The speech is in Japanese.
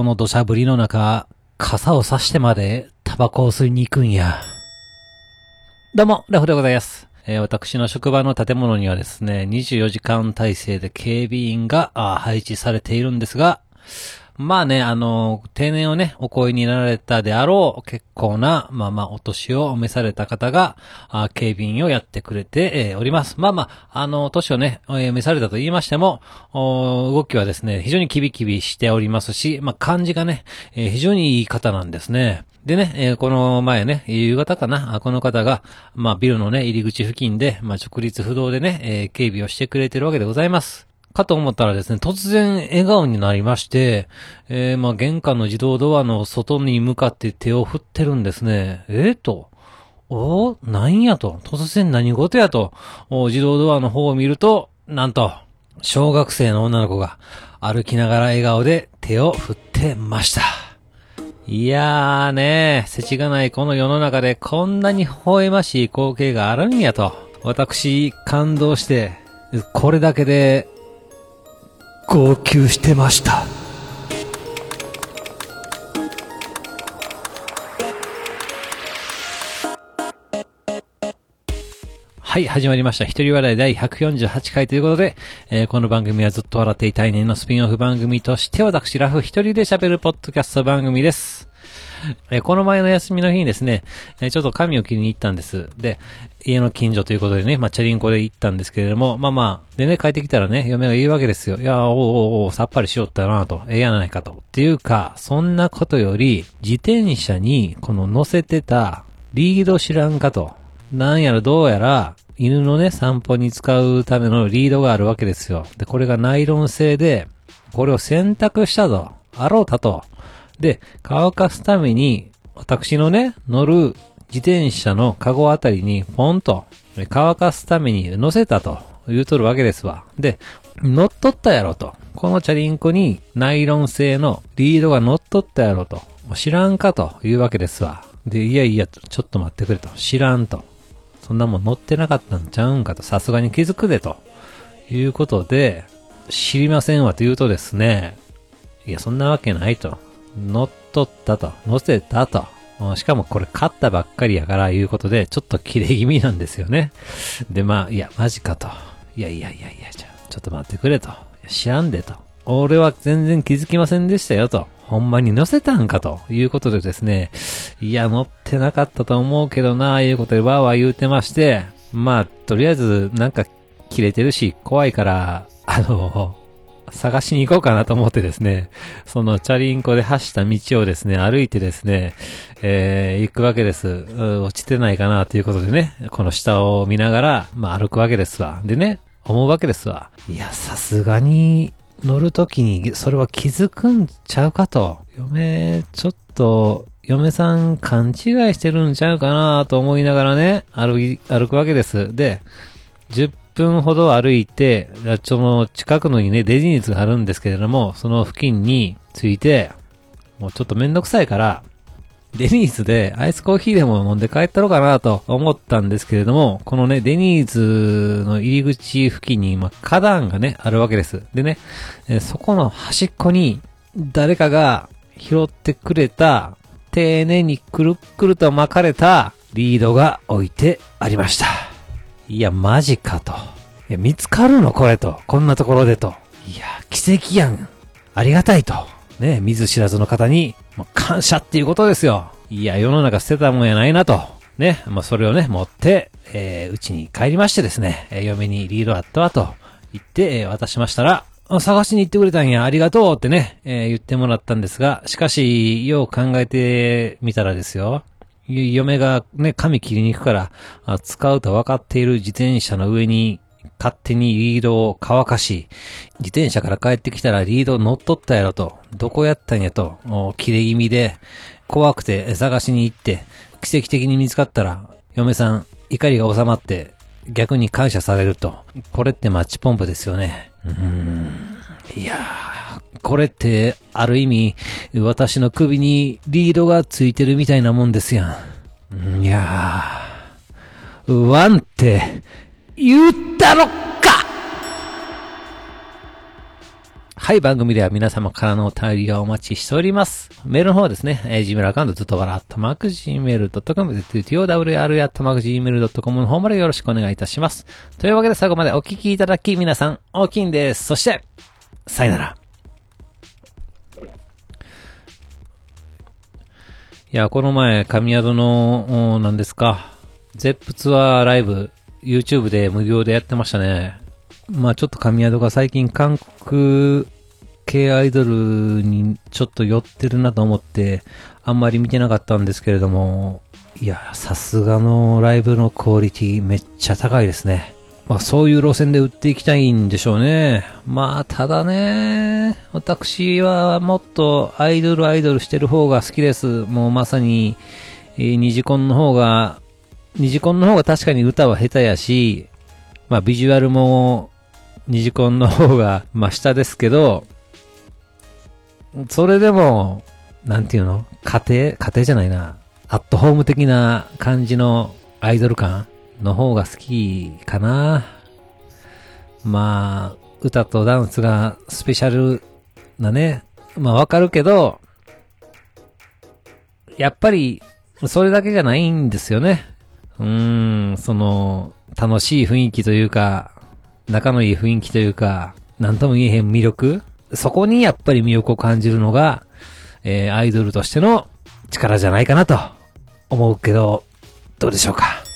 この土砂降りの中、傘を差してまでタバコを吸いに行くんや。どうも、ラフでございます。えー私の職場の建物にはですね、24時間体制で警備員が配置されているんですが、まあね、あの、定年をね、お声になられたであろう、結構な、まあまあ、お年を召された方が、あ警備員をやってくれて、えーおります。まあまあ、あの、年をね、えー召されたと言いましても、お動きはですね、非常にキビキビしておりますし、まあ、感じがね、えー非常にいい方なんですね。でね、えーこの前ね、夕方かな、この方が、まあ、ビルのね、入り口付近で、まあ、直立不動でね、えー警備をしてくれてるわけでございます。かと思ったらですね、突然笑顔になりまして、えー、まあ、玄関の自動ドアの外に向かって手を振ってるんですね。えー、と。おなんやと。突然何事やと。自動ドアの方を見ると、なんと、小学生の女の子が歩きながら笑顔で手を振ってました。いやーね、世知がないこの世の中でこんなに微笑ましい光景があるんやと。私、感動して、これだけで、号泣してました。はい、始まりました。一人笑い第148回ということで、えーこの番組はずっと笑っていたいねのスピンオフ番組として、私、ラフ一人で喋るポッドキャスト番組です。えこの前の休みの日にですね、えちょっと髪を切りに行ったんです。で、家の近所ということでね、まあ、チャリンコで行ったんですけれども、まあまあ、でね、帰ってきたらね、嫁が言うわけですよ。いや、おうおおさっぱりしよったなと、ええやないかと。っていうか、そんなことより、自転車に、この乗せてた、リード知らんかと。なんやらどうやら、犬のね、散歩に使うためのリードがあるわけですよ。で、これがナイロン製で、これを選択したと。あろうたと。で、乾かすために、私のね、乗る自転車のカゴあたりに、ポンと、乾かすために乗せたと言うとるわけですわ。で、乗っとったやろと。このチャリンコにナイロン製のリードが乗っとったやろと。知らんかというわけですわ。で、いやいや、ちょっと待ってくれと。知らんと。そんなもん乗ってなかったんちゃうんかと。さすがに気づくでと。いうことで、知りませんわと言うとですね、いや、そんなわけないと。乗っとったと。乗せたと。しかもこれ買ったばっかりやからいうことで、ちょっと切れ気味なんですよね。で、まあ、いや、マジかと。いやいやいやいや、ちょっと待ってくれと。いや知らんでと。俺は全然気づきませんでしたよと。ほんまに乗せたんかということでですね。いや、乗ってなかったと思うけどな、いうことでわーわー言うてまして。まあ、とりあえず、なんか、切れてるし、怖いから、あの、探しに行こうかなと思ってですね、そのチャリンコで走った道をですね、歩いてですね、えー、行くわけです。落ちてないかなということでね、この下を見ながら、まあ歩くわけですわ。でね、思うわけですわ。いや、さすがに乗るときにそれは気づくんちゃうかと。嫁、ちょっと、嫁さん勘違いしてるんちゃうかなと思いながらね、歩い、歩くわけです。で、10分ほど歩いて、その近くのにね、デジニーズがあるんですけれども、その付近に着いて、もうちょっとめんどくさいから、デニーズでアイスコーヒーでも飲んで帰ったろうかなと思ったんですけれども、このね、デニーズの入り口付近に、ま、花壇がね、あるわけです。でね、えそこの端っこに、誰かが拾ってくれた、丁寧にくるっくると巻かれたリードが置いてありました。いや、マジかと。いや、見つかるの？これと。こんなところでと。いや、奇跡やん。ありがたいと。ね、見ず知らずの方に、もう感謝っていうことですよ。いや、世の中捨てたもんやないなと。ね、まあ、それをね、持って、えー、うちに帰りましてですね、えー嫁にリードあったわと言って、えー渡しましたら、探しに行ってくれたんや、ありがとうってね、えー言ってもらったんですが、しかし、よう考えてみたらですよ。嫁がね、髪切りに行くから、使うと分かっている自転車の上に勝手にリードを乾かし、自転車から帰ってきたらリード乗っとったやろと、どこやったんやと、切れ気味で、怖くて探しに行って、奇跡的に見つかったら、嫁さん、怒りが収まって、逆に感謝されると。これってマッチポンプですよね。うーん。いやー、これって、ある意味、私の首にリードがついてるみたいなもんですやん。いやー、ワンって、言ったのかはい、番組では皆様からのお便りをお待ちしております。メールの方はですね、えー、Gmail アカウントずっとわら、アットマーク Gmail.com、TOWR アットマーク Gmail.com の方までよろしくお願いいたします。というわけで最後までお聞きいただき皆さん、大きいんです。そして、さよなら。いや、この前、神宿の、何ですか、ゼップツアーライブ、YouTube で無料でやってましたね。まあちょっと神宿が最近韓国系アイドルにちょっと寄ってるなと思って、あんまり見てなかったんですけれども、いや、さすがのライブのクオリティめっちゃ高いですね。まあそういう路線で売っていきたいんでしょうね。まあただね、私はもっとアイドルアイドルしてる方が好きです。もうまさに、えー、ニジコンの方が、ニジコンの方が確かに歌は下手やし、まあビジュアルもニジコンの方が、ま、下ですけど、それでも、なんていうの家庭家庭じゃないな。アットホーム的な感じのアイドル感の方が好きかな。まあ、歌とダンスがスペシャルなね。まあわかるけど、やっぱり、それだけじゃないんですよね。うーん、その、楽しい雰囲気というか、仲のいい雰囲気というか、なんとも言えへん魅力そこにやっぱり魅力を感じるのが、えー、アイドルとしての力じゃないかなと思うけど、どうでしょうか？